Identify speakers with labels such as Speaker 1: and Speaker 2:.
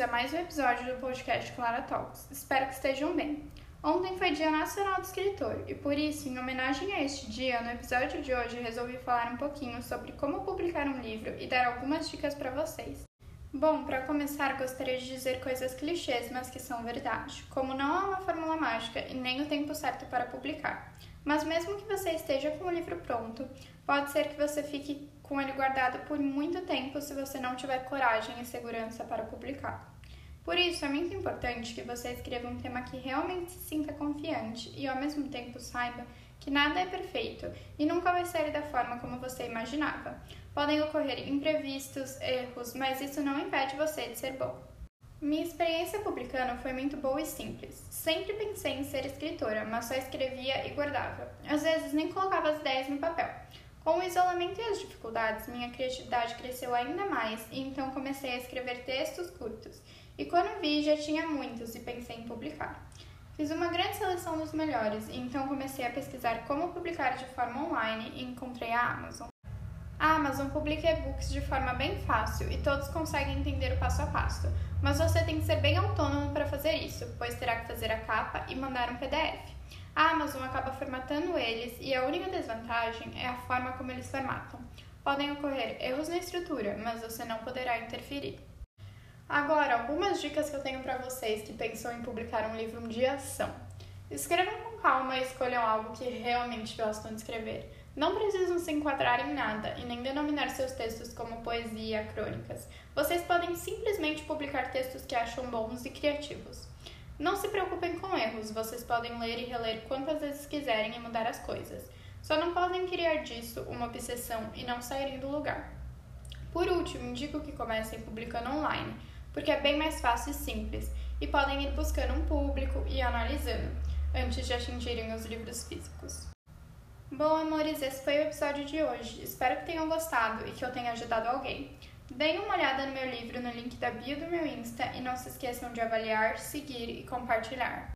Speaker 1: a mais um episódio do podcast Clara Talks. Espero que estejam bem. Ontem foi Dia Nacional do Escritor e por isso, em homenagem a este dia, no episódio de hoje resolvi falar um pouquinho sobre como publicar um livro e dar algumas dicas para vocês. Bom, para começar, gostaria de dizer coisas clichês, mas que são verdade, como não há uma fórmula mágica e nem o tempo certo para publicar. Mas mesmo que você esteja com o livro pronto, pode ser que você fique com ele guardado por muito tempo se você não tiver coragem e segurança para publicar. Por isso, é muito importante que você escreva um tema que realmente se sinta confiante e ao mesmo tempo saiba que nada é perfeito e nunca vai sair da forma como você imaginava. Podem ocorrer imprevistos, erros, mas isso não impede você de ser bom. Minha experiência publicando foi muito boa e simples. Sempre pensei em ser escritora, mas só escrevia e guardava. Às vezes nem colocava as ideias no papel. Com o isolamento e as dificuldades, minha criatividade cresceu ainda mais e então comecei a escrever textos curtos. E quando vi, já tinha muitos e pensei em publicar. Fiz uma grande seleção dos melhores e então comecei a pesquisar como publicar de forma online e encontrei a Amazon. A Amazon publica e-books de forma bem fácil e todos conseguem entender o passo a passo, mas você tem que ser bem autônomo para fazer isso, pois terá que fazer a capa e mandar um PDF. A Amazon acaba formatando eles e a única desvantagem é a forma como eles formatam. Podem ocorrer erros na estrutura, mas você não poderá interferir. Agora, algumas dicas que eu tenho para vocês que pensam em publicar um livro um dia são: escrevam com calma e escolham algo que realmente gostam de escrever. Não precisam se enquadrar em nada e nem denominar seus textos como poesia, crônicas. Vocês podem simplesmente publicar textos que acham bons e criativos. Não se preocupem com erros, vocês podem ler e reler quantas vezes quiserem e mudar as coisas. Só não podem criar disso uma obsessão e não saírem do lugar. Por último, indico que comecem publicando online, porque é bem mais fácil e simples, e podem ir buscando um público e analisando, antes de atingirem os livros físicos. Bom, amores, esse foi o episódio de hoje. Espero que tenham gostado e que eu tenha ajudado alguém. Deem uma olhada no meu livro no link da bio do meu Insta e não se esqueçam de avaliar, seguir e compartilhar.